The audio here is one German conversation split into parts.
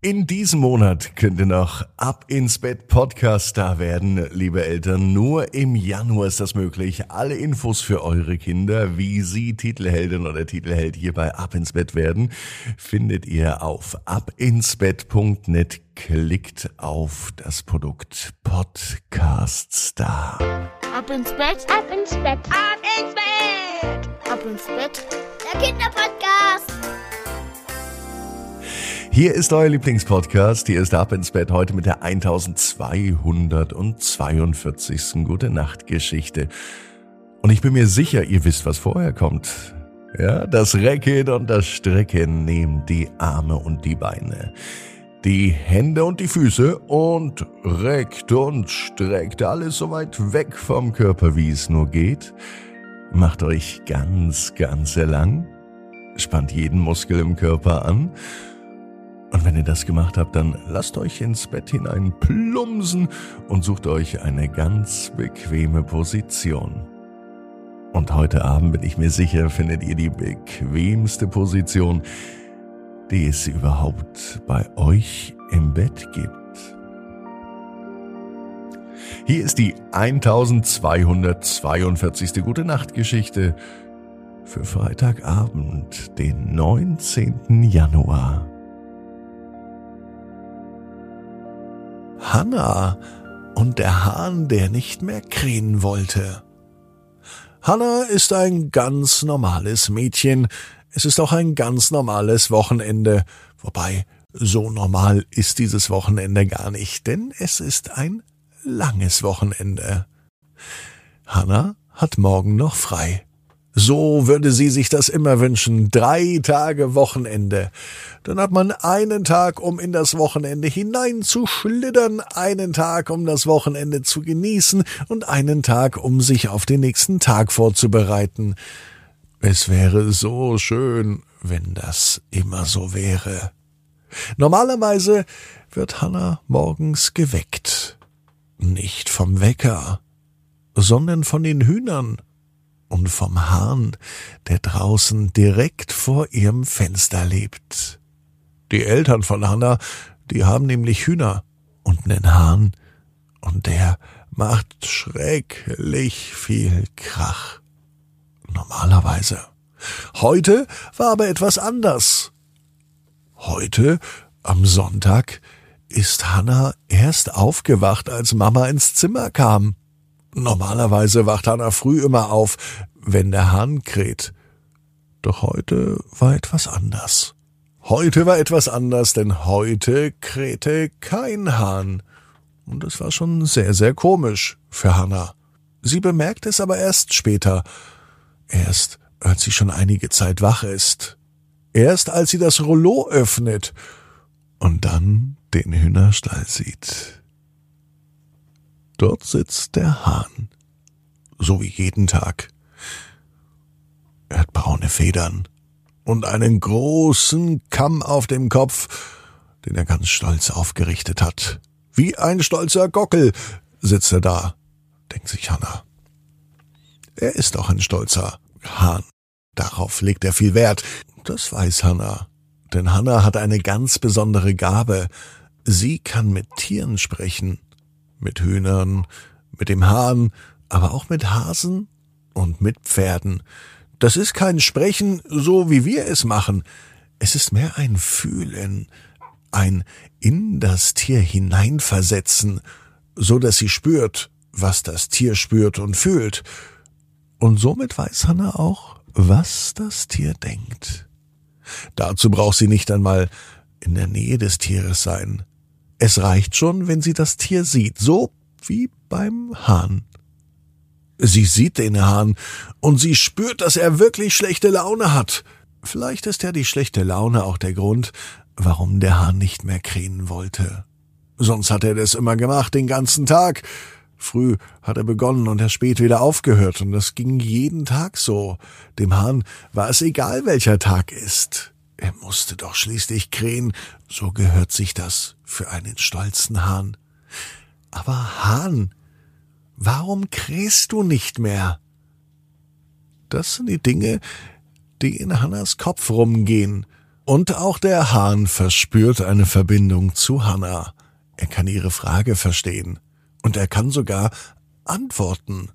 In diesem Monat könnt ihr noch ab ins Bett Podcast da werden, liebe Eltern. Nur im Januar ist das möglich. Alle Infos für eure Kinder, wie sie Titelheldin oder Titelheld hier bei Ab ins Bett werden, findet ihr auf abinsbett.net. Klickt auf das Produkt Podcast Star. Ab ins Bett, ab ins Bett, ab ins Bett, ab ins Bett. Der Kinderpodcast. Hier ist euer Lieblingspodcast. Hier ist Ab ins Bett heute mit der 1242. Gute Nacht Geschichte. Und ich bin mir sicher, ihr wisst, was vorher kommt. Ja, das Recken und das Strecken nehmen die Arme und die Beine, die Hände und die Füße und reckt und streckt alles so weit weg vom Körper, wie es nur geht. Macht euch ganz, ganz lang, spannt jeden Muskel im Körper an und wenn ihr das gemacht habt, dann lasst euch ins Bett hinein plumsen und sucht euch eine ganz bequeme Position. Und heute Abend bin ich mir sicher, findet ihr die bequemste Position, die es überhaupt bei euch im Bett gibt. Hier ist die 1242. Gute Nacht Geschichte für Freitagabend, den 19. Januar. Hanna und der Hahn, der nicht mehr krähen wollte. Hanna ist ein ganz normales Mädchen. Es ist auch ein ganz normales Wochenende. Wobei, so normal ist dieses Wochenende gar nicht, denn es ist ein langes Wochenende. Hanna hat morgen noch frei. So würde sie sich das immer wünschen. Drei Tage Wochenende. Dann hat man einen Tag, um in das Wochenende hineinzuschlittern, einen Tag, um das Wochenende zu genießen und einen Tag, um sich auf den nächsten Tag vorzubereiten. Es wäre so schön, wenn das immer so wäre. Normalerweise wird Hanna morgens geweckt. Nicht vom Wecker, sondern von den Hühnern und vom Hahn, der draußen direkt vor ihrem Fenster lebt. Die Eltern von Hanna, die haben nämlich Hühner und nen Hahn, und der macht schrecklich viel Krach. Normalerweise. Heute war aber etwas anders. Heute, am Sonntag, ist Hanna erst aufgewacht, als Mama ins Zimmer kam. Normalerweise wacht Hanna früh immer auf, wenn der Hahn kräht. Doch heute war etwas anders. Heute war etwas anders, denn heute krähte kein Hahn. Und es war schon sehr, sehr komisch für Hanna. Sie bemerkt es aber erst später. Erst, als sie schon einige Zeit wach ist. Erst, als sie das Rollo öffnet und dann den Hühnerstall sieht. Dort sitzt der Hahn. So wie jeden Tag. Er hat braune Federn und einen großen Kamm auf dem Kopf, den er ganz stolz aufgerichtet hat. Wie ein stolzer Gockel sitzt er da, denkt sich Hanna. Er ist auch ein stolzer Hahn. Darauf legt er viel Wert. Das weiß Hanna. Denn Hanna hat eine ganz besondere Gabe. Sie kann mit Tieren sprechen mit Hühnern, mit dem Hahn, aber auch mit Hasen und mit Pferden. Das ist kein Sprechen, so wie wir es machen. Es ist mehr ein Fühlen, ein in das Tier hineinversetzen, so dass sie spürt, was das Tier spürt und fühlt. Und somit weiß Hanna auch, was das Tier denkt. Dazu braucht sie nicht einmal in der Nähe des Tieres sein. Es reicht schon, wenn sie das Tier sieht, so wie beim Hahn. Sie sieht den Hahn und sie spürt, dass er wirklich schlechte Laune hat. Vielleicht ist ja die schlechte Laune auch der Grund, warum der Hahn nicht mehr krähen wollte. Sonst hat er das immer gemacht, den ganzen Tag. Früh hat er begonnen und er spät wieder aufgehört, und das ging jeden Tag so. Dem Hahn war es egal, welcher Tag ist. Er musste doch schließlich krähen, so gehört sich das für einen stolzen Hahn. Aber Hahn, warum krähst du nicht mehr? Das sind die Dinge, die in Hannas Kopf rumgehen, Und auch der Hahn verspürt eine Verbindung zu Hannah. Er kann ihre Frage verstehen. Und er kann sogar antworten,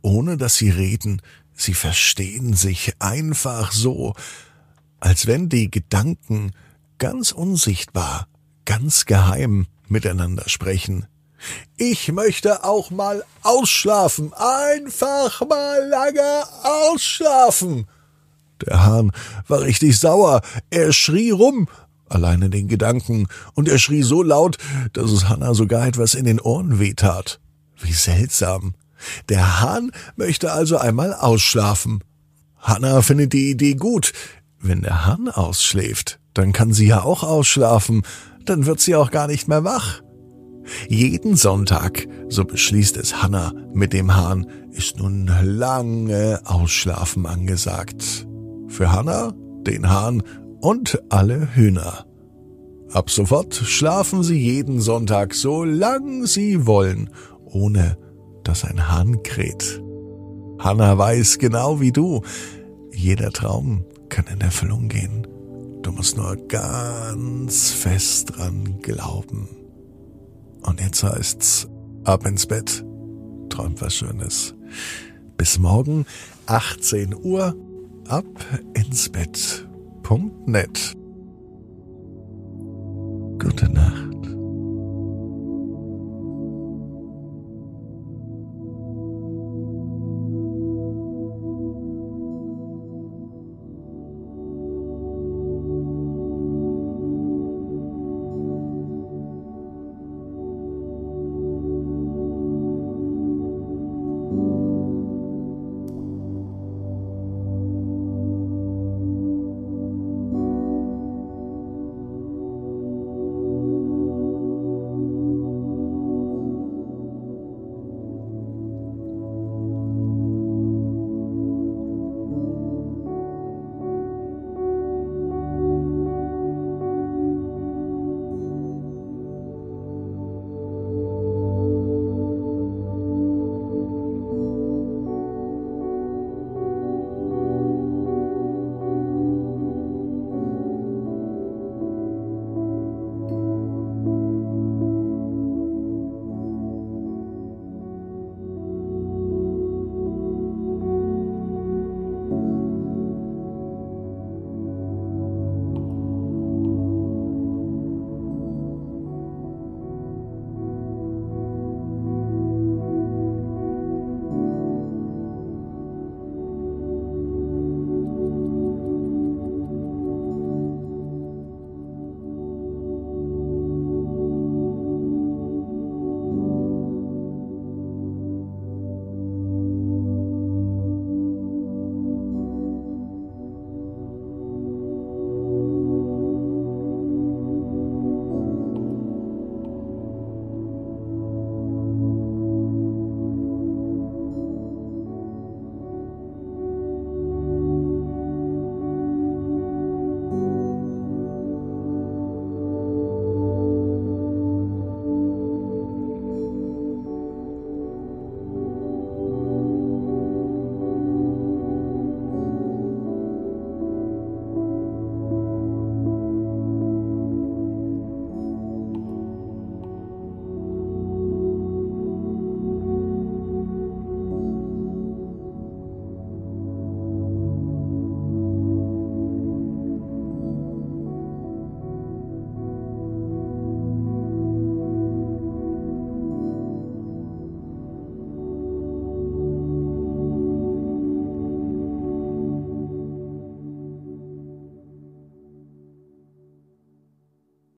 ohne dass sie reden. Sie verstehen sich einfach so, als wenn die Gedanken ganz unsichtbar, ganz geheim miteinander sprechen. Ich möchte auch mal ausschlafen, einfach mal lange ausschlafen. Der Hahn war richtig sauer, er schrie rum, alleine den Gedanken, und er schrie so laut, dass es Hanna sogar etwas in den Ohren wehtat. Wie seltsam. Der Hahn möchte also einmal ausschlafen. Hanna findet die Idee gut. Wenn der Hahn ausschläft, dann kann sie ja auch ausschlafen, dann wird sie auch gar nicht mehr wach. Jeden Sonntag, so beschließt es Hanna mit dem Hahn, ist nun lange Ausschlafen angesagt. Für Hanna, den Hahn und alle Hühner. Ab sofort schlafen sie jeden Sonntag so lang sie wollen, ohne dass ein Hahn kräht. Hanna weiß genau wie du, jeder Traum kann in Erfüllung gehen. Du musst nur ganz fest dran glauben. Und jetzt heißt's ab ins Bett. Träumt was Schönes. Bis morgen 18 Uhr ab ins Bett.net. Gute Nacht.